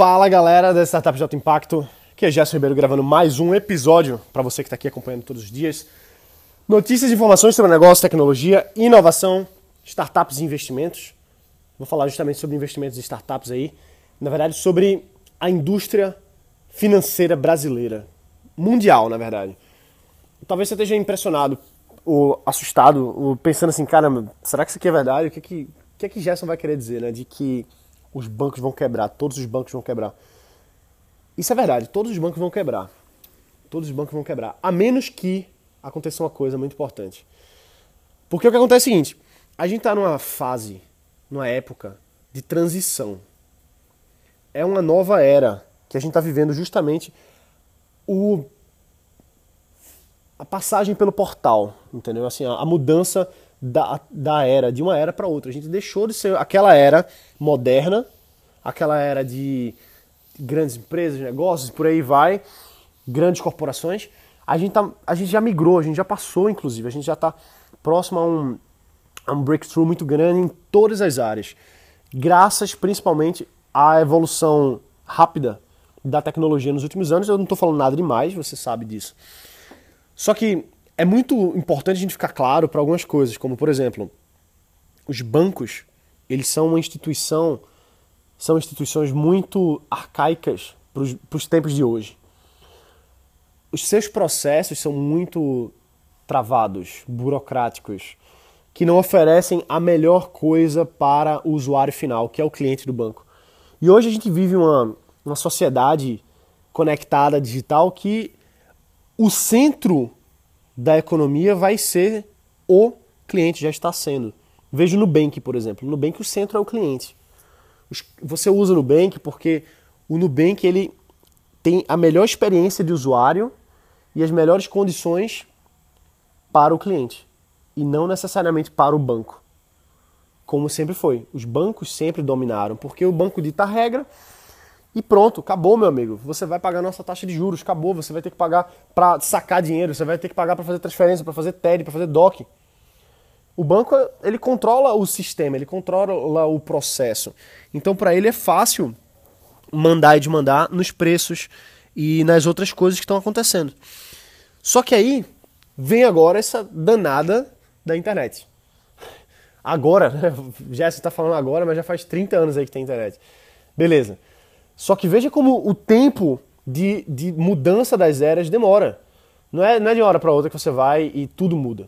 Fala galera da Startup de Alto Impacto, aqui é Gerson Ribeiro gravando mais um episódio para você que está aqui acompanhando todos os dias. Notícias e informações sobre negócio, tecnologia, inovação, startups e investimentos. Vou falar justamente sobre investimentos e startups aí, na verdade sobre a indústria financeira brasileira, mundial na verdade. Talvez você esteja impressionado ou assustado, ou pensando assim, caramba, será que isso aqui é verdade? O que que, que, é que Gerson vai querer dizer, né? De que os bancos vão quebrar, todos os bancos vão quebrar. Isso é verdade, todos os bancos vão quebrar. Todos os bancos vão quebrar. A menos que aconteça uma coisa muito importante. Porque o que acontece é o seguinte: a gente está numa fase, numa época de transição. É uma nova era que a gente está vivendo justamente o a passagem pelo portal, entendeu? Assim, a, a mudança da, da era, de uma era para outra. A gente deixou de ser aquela era moderna, aquela era de grandes empresas, negócios, por aí vai, grandes corporações. A gente, tá, a gente já migrou, a gente já passou, inclusive, a gente já está próximo a um, a um breakthrough muito grande em todas as áreas, graças principalmente à evolução rápida da tecnologia nos últimos anos. Eu não estou falando nada demais, você sabe disso. Só que é muito importante a gente ficar claro para algumas coisas, como por exemplo, os bancos, eles são uma instituição, são instituições muito arcaicas para os tempos de hoje. Os seus processos são muito travados, burocráticos, que não oferecem a melhor coisa para o usuário final, que é o cliente do banco. E hoje a gente vive uma, uma sociedade conectada digital que o centro da economia vai ser o cliente, já está sendo. Veja o Nubank, por exemplo. No Nubank o centro é o cliente. Você usa o Nubank porque o Nubank ele tem a melhor experiência de usuário e as melhores condições para o cliente e não necessariamente para o banco. Como sempre foi. Os bancos sempre dominaram, porque o banco dita a regra, e pronto, acabou, meu amigo. Você vai pagar nossa taxa de juros, acabou. Você vai ter que pagar para sacar dinheiro, você vai ter que pagar para fazer transferência, para fazer TED, para fazer DOC. O banco, ele controla o sistema, ele controla o processo. Então, para ele é fácil mandar e desmandar nos preços e nas outras coisas que estão acontecendo. Só que aí vem agora essa danada da internet. Agora, né? Você está falando agora, mas já faz 30 anos aí que tem internet. Beleza. Só que veja como o tempo de, de mudança das eras demora. Não é, não é de uma hora para outra que você vai e tudo muda.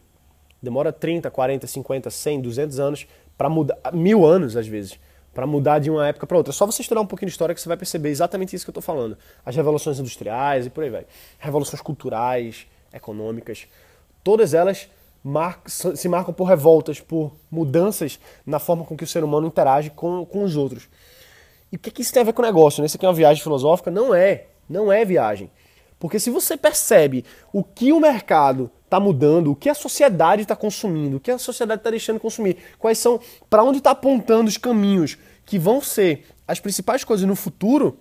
Demora 30, 40, 50, 100, 200 anos para mudar, mil anos às vezes, para mudar de uma época para outra. Só você estudar um pouquinho de história que você vai perceber exatamente isso que eu estou falando. As revoluções industriais e por aí vai. Revoluções culturais, econômicas, todas elas marcam, se marcam por revoltas, por mudanças na forma com que o ser humano interage com, com os outros. E o que, que isso tem a ver com o negócio? Né? Isso aqui é uma viagem filosófica? Não é. Não é viagem. Porque se você percebe o que o mercado está mudando, o que a sociedade está consumindo, o que a sociedade está deixando de consumir, quais são, para onde está apontando os caminhos que vão ser as principais coisas no futuro.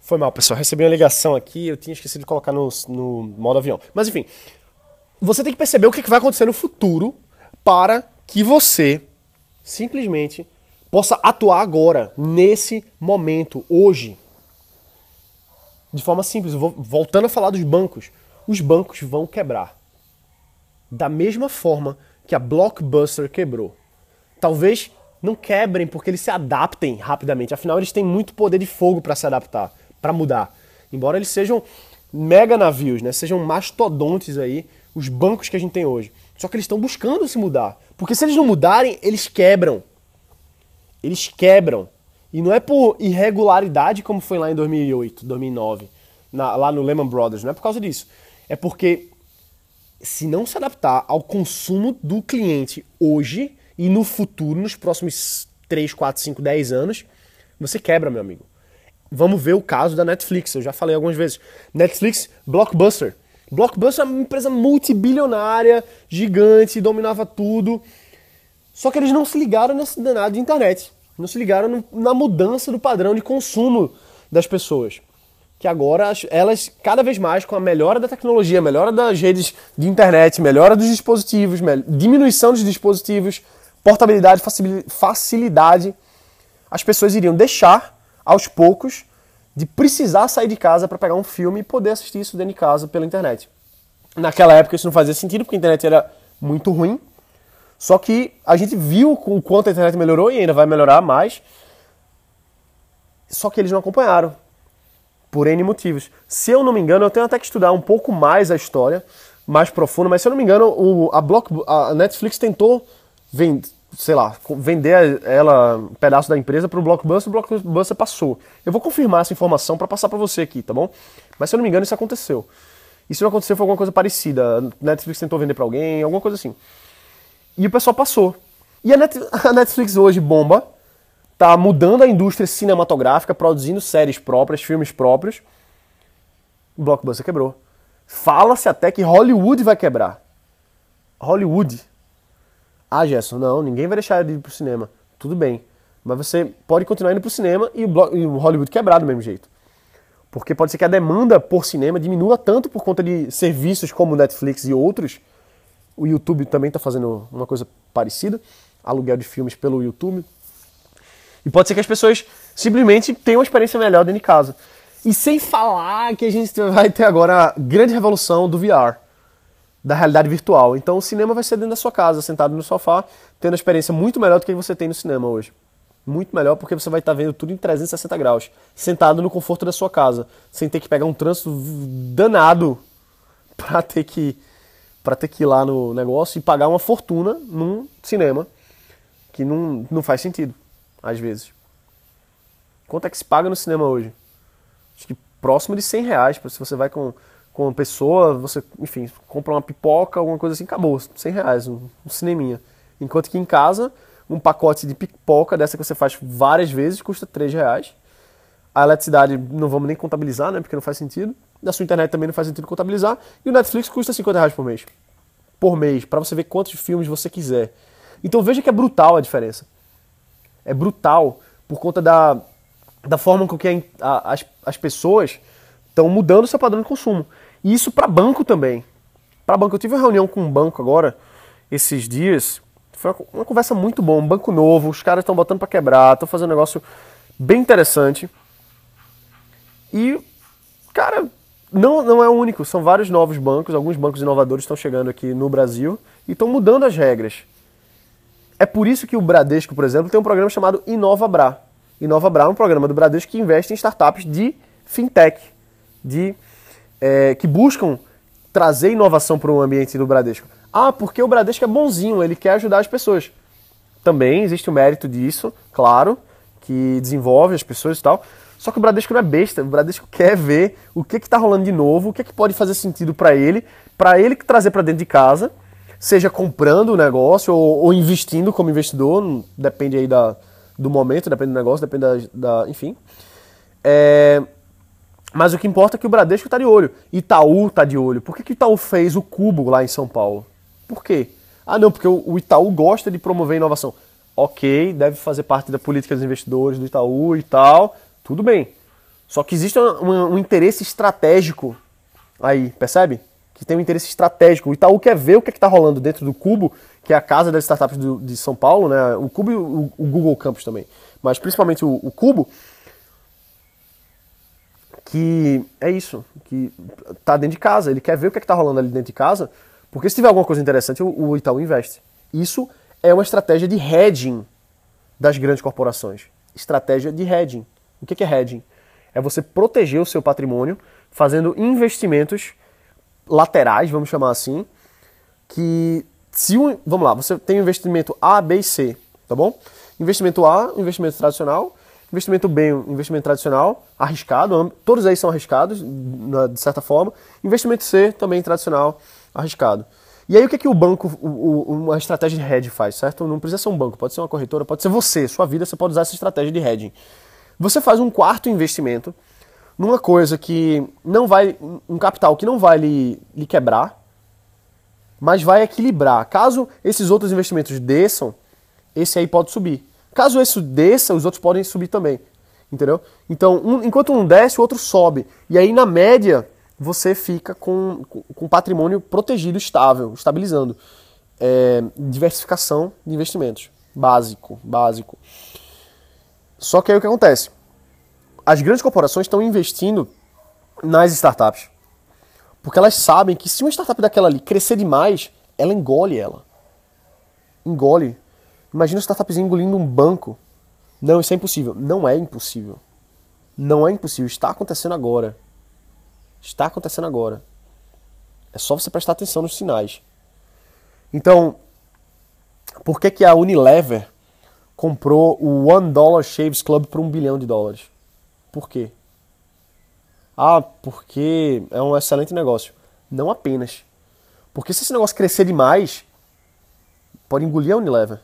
Foi mal, pessoal. Recebi uma ligação aqui, eu tinha esquecido de colocar no, no modo avião. Mas enfim, você tem que perceber o que vai acontecer no futuro para que você simplesmente possa atuar agora, nesse momento, hoje. De forma simples, voltando a falar dos bancos, os bancos vão quebrar. Da mesma forma que a Blockbuster quebrou. Talvez não quebrem porque eles se adaptem rapidamente, afinal eles têm muito poder de fogo para se adaptar, para mudar. Embora eles sejam mega navios, né? sejam mastodontes aí, os bancos que a gente tem hoje. Só que eles estão buscando se mudar. Porque se eles não mudarem, eles quebram eles quebram. E não é por irregularidade como foi lá em 2008, 2009, na, lá no Lehman Brothers, não é por causa disso. É porque se não se adaptar ao consumo do cliente hoje e no futuro, nos próximos 3, 4, 5, 10 anos, você quebra, meu amigo. Vamos ver o caso da Netflix, eu já falei algumas vezes. Netflix, Blockbuster. Blockbuster é uma empresa multibilionária, gigante, dominava tudo. Só que eles não se ligaram nesse danado de internet. Não se ligaram no, na mudança do padrão de consumo das pessoas. Que agora elas, cada vez mais, com a melhora da tecnologia, melhora das redes de internet, melhora dos dispositivos, diminuição dos dispositivos, portabilidade, facilidade, as pessoas iriam deixar aos poucos, de precisar sair de casa para pegar um filme e poder assistir isso dentro de casa pela internet. Naquela época isso não fazia sentido porque a internet era muito ruim. Só que a gente viu o quanto a internet melhorou e ainda vai melhorar mais. Só que eles não acompanharam. Por N motivos. Se eu não me engano, eu tenho até que estudar um pouco mais a história, mais profunda, mas se eu não me engano, o, a, Block, a Netflix tentou vender, sei lá, vender ela um pedaço da empresa para o Blockbuster, o Blockbuster passou. Eu vou confirmar essa informação para passar para você aqui, tá bom? Mas se eu não me engano, isso aconteceu. E se não aconteceu, foi alguma coisa parecida. A Netflix tentou vender para alguém, alguma coisa assim. E o pessoal passou. E a, Net, a Netflix hoje bomba, tá mudando a indústria cinematográfica, produzindo séries próprias, filmes próprios. O Blockbuster quebrou. Fala-se até que Hollywood vai quebrar. Hollywood. Ah, Gerson, não, ninguém vai deixar de ir pro cinema. Tudo bem. Mas você pode continuar indo pro cinema e o, e o Hollywood quebrar do mesmo jeito. Porque pode ser que a demanda por cinema diminua tanto por conta de serviços como Netflix e outros. O YouTube também está fazendo uma coisa parecida, aluguel de filmes pelo YouTube. E pode ser que as pessoas simplesmente tenham uma experiência melhor dentro de casa. E sem falar que a gente vai ter agora a grande revolução do VR, da realidade virtual. Então o cinema vai ser dentro da sua casa, sentado no sofá, tendo uma experiência muito melhor do que você tem no cinema hoje muito melhor porque você vai estar vendo tudo em 360 graus, sentado no conforto da sua casa, sem ter que pegar um trânsito danado para ter que para ter que ir lá no negócio e pagar uma fortuna num cinema que não, não faz sentido, às vezes. Quanto é que se paga no cinema hoje? Acho que próximo de 100 reais. Se você vai com, com uma pessoa, você, enfim, compra uma pipoca, alguma coisa assim, acabou. 100 reais, um, um cineminha. Enquanto que em casa um pacote de pipoca dessa que você faz várias vezes custa 3 reais. A eletricidade não vamos nem contabilizar, né? Porque não faz sentido. Da sua internet também não faz sentido contabilizar. E o Netflix custa 50 reais por mês. Por mês, para você ver quantos filmes você quiser. Então veja que é brutal a diferença. É brutal por conta da, da forma com que a, as, as pessoas estão mudando seu padrão de consumo. E isso para banco também. Para banco, eu tive uma reunião com um banco agora, esses dias, foi uma conversa muito boa, um banco novo, os caras estão botando para quebrar, estão fazendo um negócio bem interessante. E, cara, não, não é o único, são vários novos bancos, alguns bancos inovadores estão chegando aqui no Brasil e estão mudando as regras. É por isso que o Bradesco, por exemplo, tem um programa chamado InovaBra. InovaBra é um programa do Bradesco que investe em startups de fintech, de, é, que buscam trazer inovação para o ambiente do Bradesco. Ah, porque o Bradesco é bonzinho, ele quer ajudar as pessoas. Também existe o mérito disso, claro, que desenvolve as pessoas e tal. Só que o Bradesco não é besta, o Bradesco quer ver o que está rolando de novo, o que, que pode fazer sentido para ele, para ele trazer para dentro de casa, seja comprando o negócio ou, ou, investindo como investidor, depende aí da, do momento, depende do negócio, depende da. da enfim. É, mas o que importa é que o Bradesco está de olho. Itaú está de olho. Por que, que o Itaú fez o cubo lá em São Paulo? Por quê? Ah, não, porque o Itaú gosta de promover inovação. Ok, deve fazer parte da política dos investidores do Itaú e tal, tudo bem. Só que existe um, um interesse estratégico aí, percebe? Que tem um interesse estratégico. O Itaú quer ver o que é está rolando dentro do Cubo, que é a casa das startups do, de São Paulo, né? O Cubo e o, o Google Campus também. Mas principalmente o, o Cubo, que é isso, que tá dentro de casa. Ele quer ver o que é está rolando ali dentro de casa porque se tiver alguma coisa interessante, o Itaú investe. Isso é uma estratégia de hedging das grandes corporações. Estratégia de hedging. O que é hedging? É você proteger o seu patrimônio fazendo investimentos laterais, vamos chamar assim, que se um, vamos lá, você tem investimento A, B e C, tá bom? Investimento A, investimento tradicional, investimento B, investimento tradicional, arriscado, todos aí são arriscados, de certa forma. Investimento C, também tradicional, arriscado. E aí o que, é que o banco, uma estratégia de hedge faz, certo? Não precisa ser um banco, pode ser uma corretora, pode ser você, sua vida, você pode usar essa estratégia de hedging. Você faz um quarto investimento numa coisa que não vai, um capital que não vai lhe, lhe quebrar, mas vai equilibrar. Caso esses outros investimentos desçam, esse aí pode subir. Caso esse desça, os outros podem subir também. Entendeu? Então, um, enquanto um desce, o outro sobe. E aí, na média, você fica com, com patrimônio protegido, estável, estabilizando. É, diversificação de investimentos. Básico, básico. Só que aí o que acontece? as grandes corporações estão investindo nas startups. Porque elas sabem que se uma startup daquela ali crescer demais, ela engole ela. Engole. Imagina uma startupzinha engolindo um banco. Não, isso é impossível. Não é impossível. Não é impossível. Está acontecendo agora. Está acontecendo agora. É só você prestar atenção nos sinais. Então, por que, que a Unilever comprou o One Dollar Shaves Club por um bilhão de dólares? Por quê? Ah, porque é um excelente negócio. Não apenas. Porque se esse negócio crescer demais, pode engolir a Unilever.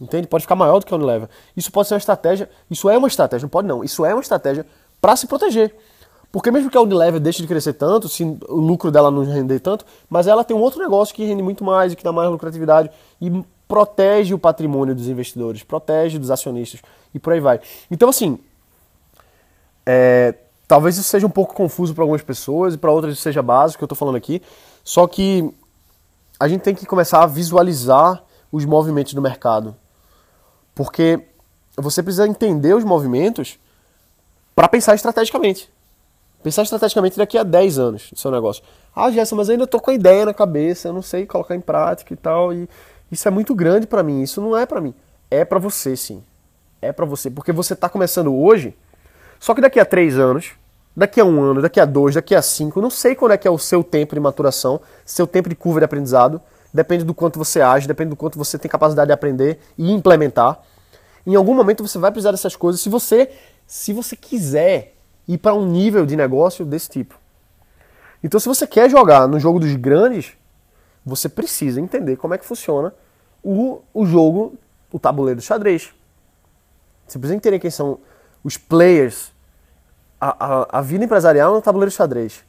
Entende? Pode ficar maior do que a Unilever. Isso pode ser uma estratégia. Isso é uma estratégia, não pode não. Isso é uma estratégia para se proteger. Porque mesmo que a Unilever deixe de crescer tanto, se o lucro dela não render tanto, mas ela tem um outro negócio que rende muito mais e que dá mais lucratividade e protege o patrimônio dos investidores, protege dos acionistas e por aí vai. Então, assim, é, talvez isso seja um pouco confuso para algumas pessoas e para outras isso seja básico que eu estou falando aqui, só que a gente tem que começar a visualizar os movimentos do mercado. Porque você precisa entender os movimentos para pensar estrategicamente. Pensar estrategicamente daqui a 10 anos do seu negócio. Ah, Gerson, mas ainda tô com a ideia na cabeça, eu não sei colocar em prática e tal. E isso é muito grande para mim. Isso não é para mim. É para você, sim. É para você. Porque você tá começando hoje, só que daqui a 3 anos, daqui a um ano, daqui a dois, daqui a cinco, não sei quando é que é o seu tempo de maturação, seu tempo de curva de aprendizado. Depende do quanto você age, depende do quanto você tem capacidade de aprender e implementar. Em algum momento você vai precisar dessas coisas se você, se você quiser ir para um nível de negócio desse tipo. Então, se você quer jogar no jogo dos grandes, você precisa entender como é que funciona o, o jogo, o tabuleiro do xadrez. Você precisa entender quem são os players, a, a, a vida empresarial no tabuleiro de xadrez.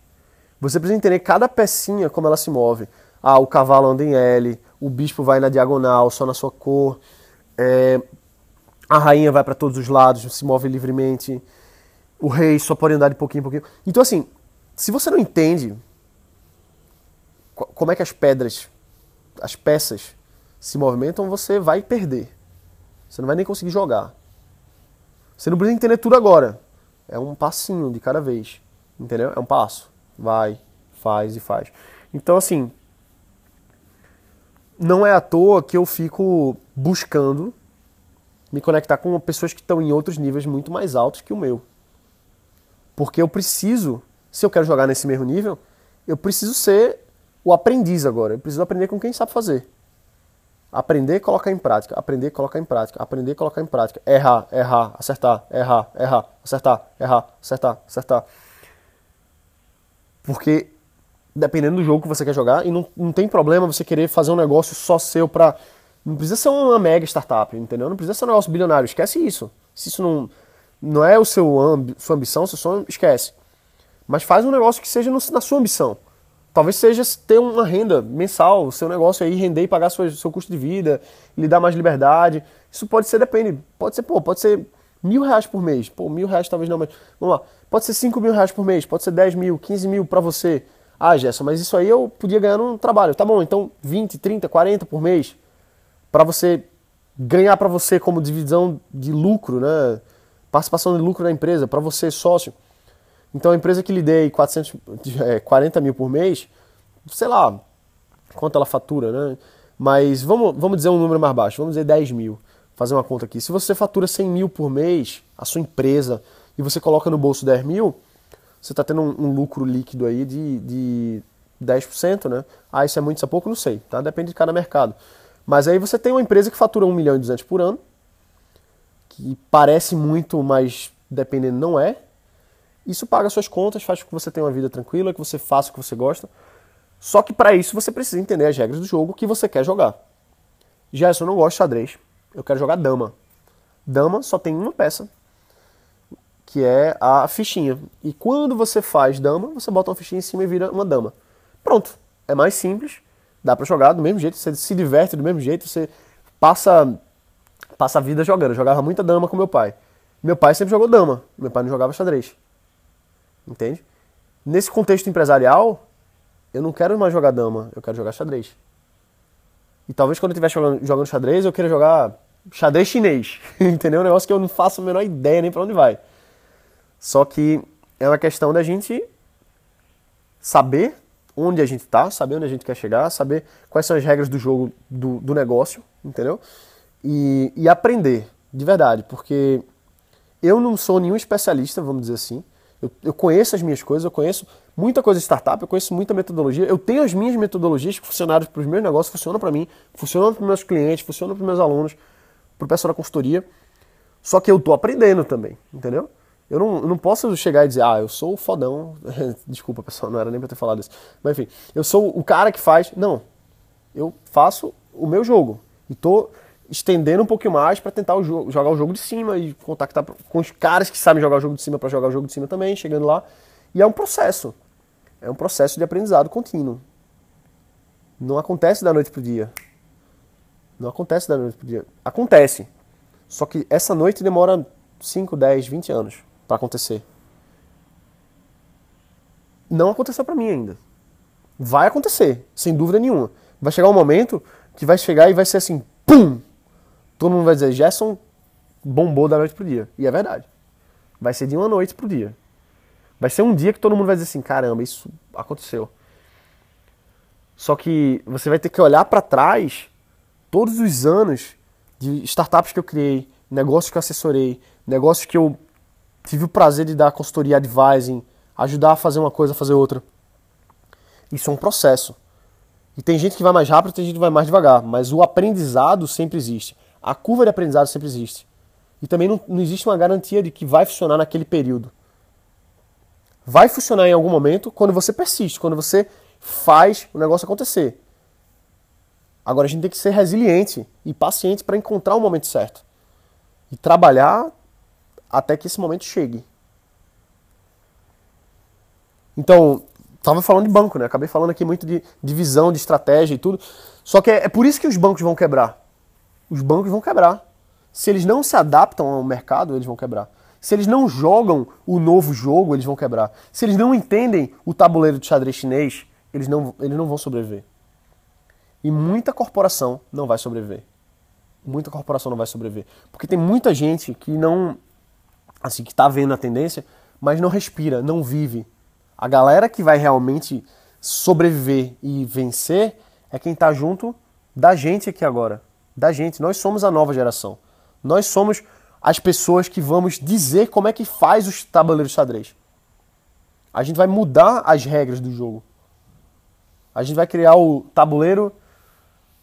Você precisa entender cada pecinha, como ela se move. Ah, o cavalo anda em L, o bispo vai na diagonal, só na sua cor, é, a rainha vai para todos os lados, se move livremente o rei só pode andar de pouquinho em pouquinho. Então, assim, se você não entende como é que as pedras, as peças se movimentam, você vai perder. Você não vai nem conseguir jogar. Você não precisa entender tudo agora. É um passinho de cada vez. Entendeu? É um passo. Vai, faz e faz. Então, assim, não é à toa que eu fico buscando me conectar com pessoas que estão em outros níveis muito mais altos que o meu. Porque eu preciso, se eu quero jogar nesse mesmo nível, eu preciso ser o aprendiz agora. Eu preciso aprender com quem sabe fazer. Aprender colocar em prática. Aprender colocar em prática. Aprender colocar em prática. Errar, errar, acertar, errar, errar, acertar, errar, acertar, acertar. Porque dependendo do jogo que você quer jogar, e não, não tem problema você querer fazer um negócio só seu pra. Não precisa ser uma mega startup, entendeu? Não precisa ser um negócio bilionário. Esquece isso. Se isso não não é o seu sua ambição, seu sonho, esquece. Mas faz um negócio que seja no, na sua ambição. Talvez seja ter uma renda mensal, o seu negócio aí render e pagar seu, seu custo de vida, lhe dar mais liberdade. Isso pode ser, depende. Pode ser, pô, pode ser mil reais por mês. Pô, mil reais talvez não, mas vamos lá. Pode ser cinco mil reais por mês, pode ser dez mil, quinze mil para você. Ah, Gerson, mas isso aí eu podia ganhar num trabalho. Tá bom, então 20, 30, 40 por mês para você ganhar para você como divisão de lucro, né? participação de lucro na empresa, para você sócio. Então a empresa que lhe dei 400, é, 40 mil por mês, sei lá quanto ela fatura, né? Mas vamos, vamos dizer um número mais baixo, vamos dizer 10 mil. Fazer uma conta aqui. Se você fatura 100 mil por mês, a sua empresa, e você coloca no bolso 10 mil, você está tendo um, um, lucro líquido aí de, de 10%, né? Ah, isso é muito, isso é pouco? Não sei, tá? Depende de cada mercado. Mas aí você tem uma empresa que fatura 1 milhão e 200 por ano, que parece muito, mas dependendo não é. Isso paga suas contas, faz com que você tenha uma vida tranquila, que você faça o que você gosta. Só que para isso você precisa entender as regras do jogo que você quer jogar. Já eu não gosto de xadrez, eu quero jogar dama. Dama só tem uma peça, que é a fichinha. E quando você faz dama, você bota uma fichinha em cima e vira uma dama. Pronto, é mais simples, dá para jogar do mesmo jeito, você se diverte do mesmo jeito, você passa passa a vida jogando. Eu jogava muita dama com meu pai. Meu pai sempre jogou dama, meu pai não jogava xadrez. Entende? Nesse contexto empresarial, eu não quero mais jogar dama, eu quero jogar xadrez. E talvez quando eu estiver jogando, jogando xadrez, eu queira jogar xadrez chinês. Entendeu? Um negócio que eu não faço a menor ideia nem para onde vai. Só que é uma questão da gente saber onde a gente está, saber onde a gente quer chegar, saber quais são as regras do jogo do, do negócio, entendeu? E, e aprender, de verdade, porque eu não sou nenhum especialista, vamos dizer assim. Eu, eu, conheço as minhas coisas, eu conheço muita coisa de startup, eu conheço muita metodologia, eu tenho as minhas metodologias que funcionaram para os meus negócios, funcionam para mim, funcionam para meus clientes, funcionam para meus alunos, para o pessoal da consultoria. Só que eu estou aprendendo também, entendeu? Eu não, eu não posso chegar e dizer, ah, eu sou o fodão. Desculpa, pessoal, não era nem pra ter falado isso. Mas enfim, eu sou o cara que faz. Não. Eu faço o meu jogo. E tô estendendo um pouquinho mais para tentar o jogo, jogar o jogo de cima e contactar com os caras que sabem jogar o jogo de cima para jogar o jogo de cima também, chegando lá. E é um processo. É um processo de aprendizado contínuo. Não acontece da noite pro dia. Não acontece da noite pro dia. Acontece. Só que essa noite demora 5, 10, 20 anos para acontecer. Não aconteceu para mim ainda. Vai acontecer, sem dúvida nenhuma. Vai chegar um momento que vai chegar e vai ser assim, pum! Todo mundo vai dizer, Gerson bombou da noite pro dia. E é verdade. Vai ser de uma noite pro dia. Vai ser um dia que todo mundo vai dizer assim, caramba, isso aconteceu. Só que você vai ter que olhar para trás todos os anos de startups que eu criei, negócios que eu assessorei, negócios que eu tive o prazer de dar consultoria advising, ajudar a fazer uma coisa, a fazer outra. Isso é um processo. E tem gente que vai mais rápido, tem gente que vai mais devagar, mas o aprendizado sempre existe. A curva de aprendizado sempre existe. E também não, não existe uma garantia de que vai funcionar naquele período. Vai funcionar em algum momento quando você persiste, quando você faz o negócio acontecer. Agora a gente tem que ser resiliente e paciente para encontrar o momento certo. E trabalhar até que esse momento chegue. Então, estava falando de banco, né? Acabei falando aqui muito de, de visão, de estratégia e tudo. Só que é, é por isso que os bancos vão quebrar. Os bancos vão quebrar. Se eles não se adaptam ao mercado, eles vão quebrar. Se eles não jogam o novo jogo, eles vão quebrar. Se eles não entendem o tabuleiro de xadrez chinês, eles não, eles não vão sobreviver. E muita corporação não vai sobreviver. Muita corporação não vai sobreviver. Porque tem muita gente que não assim, que está vendo a tendência, mas não respira, não vive. A galera que vai realmente sobreviver e vencer é quem está junto da gente aqui agora. Da gente. Nós somos a nova geração. Nós somos as pessoas que vamos dizer como é que faz os tabuleiros de xadrez. A gente vai mudar as regras do jogo. A gente vai criar o tabuleiro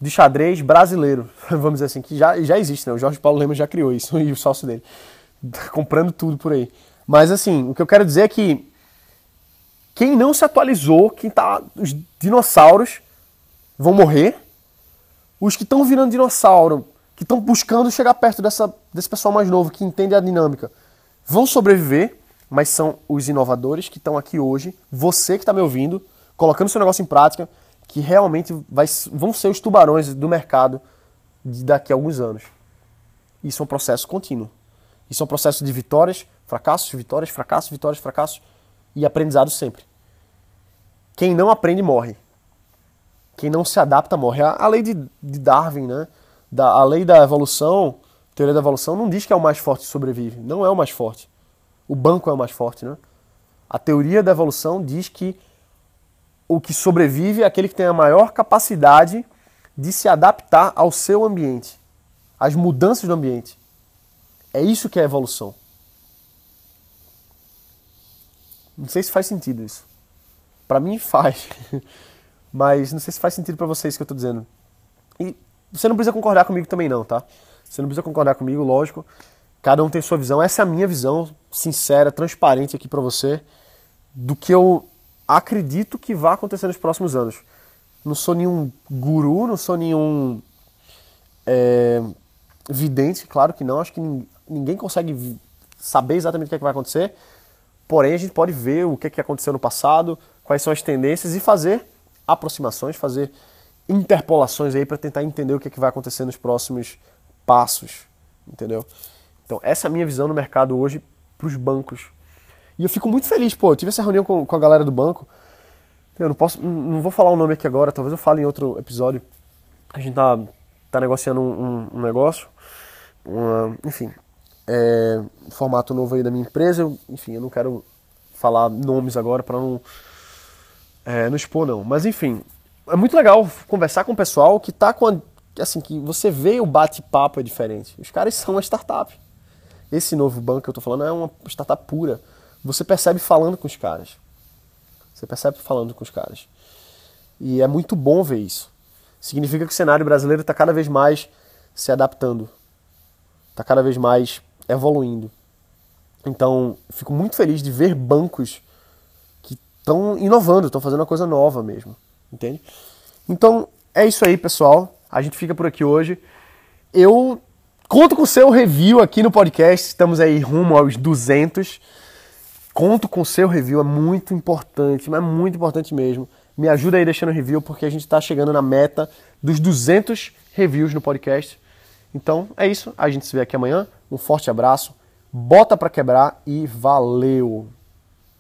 de xadrez brasileiro, vamos dizer assim, que já, já existe, né? O Jorge Paulo Lema já criou isso e o sócio dele. comprando tudo por aí. Mas assim, o que eu quero dizer é que quem não se atualizou, quem tá. Os dinossauros vão morrer. Os que estão virando dinossauro, que estão buscando chegar perto dessa, desse pessoal mais novo, que entende a dinâmica, vão sobreviver, mas são os inovadores que estão aqui hoje, você que está me ouvindo, colocando seu negócio em prática, que realmente vai, vão ser os tubarões do mercado daqui a alguns anos. Isso é um processo contínuo. Isso é um processo de vitórias, fracassos, vitórias, fracassos, vitórias, fracassos e aprendizado sempre. Quem não aprende morre. Quem não se adapta morre. A, lei de, de Darwin, né? Da, a lei da evolução, teoria da evolução, não diz que é o mais forte que sobrevive. Não é o mais forte. O banco é o mais forte, né? A teoria da evolução diz que o que sobrevive é aquele que tem a maior capacidade de se adaptar ao seu ambiente, às mudanças do ambiente. É isso que é evolução. Não sei se faz sentido isso. Para mim faz. Mas não sei se faz sentido para vocês que eu tô dizendo. E você não precisa concordar comigo também não, tá? Você não precisa concordar comigo, lógico. Cada um tem sua visão. Essa é a minha visão sincera, transparente aqui para você do que eu acredito que vai acontecer nos próximos anos. Não sou nenhum guru, não sou nenhum é, vidente, claro que não. Acho que ninguém consegue saber exatamente o que, é que vai acontecer, porém a gente pode ver o que, é que aconteceu no passado, quais são as tendências e fazer aproximações, fazer interpolações aí para tentar entender o que, é que vai acontecer nos próximos passos, entendeu? Então essa é a minha visão no mercado hoje para os bancos. E eu fico muito feliz, pô, eu tive essa reunião com, com a galera do banco, eu não posso, não vou falar o nome aqui agora, talvez eu fale em outro episódio. A gente tá, tá negociando um, um, um negócio, uma, enfim, é, formato novo aí da minha empresa. Eu, enfim, eu não quero falar nomes agora para não, é, não expor, não. Mas enfim, é muito legal conversar com o pessoal que tá com a, assim que você vê o bate-papo é diferente. Os caras são uma startup. Esse novo banco que eu tô falando é uma startup pura. Você percebe falando com os caras. Você percebe falando com os caras. E é muito bom ver isso. Significa que o cenário brasileiro está cada vez mais se adaptando. Está cada vez mais evoluindo. Então, fico muito feliz de ver bancos estão inovando, estão fazendo uma coisa nova mesmo. Entende? Então, é isso aí, pessoal. A gente fica por aqui hoje. Eu conto com o seu review aqui no podcast. Estamos aí rumo aos 200. Conto com o seu review, é muito importante, mas é muito importante mesmo. Me ajuda aí deixando review, porque a gente está chegando na meta dos 200 reviews no podcast. Então é isso, a gente se vê aqui amanhã. Um forte abraço, bota para quebrar e valeu!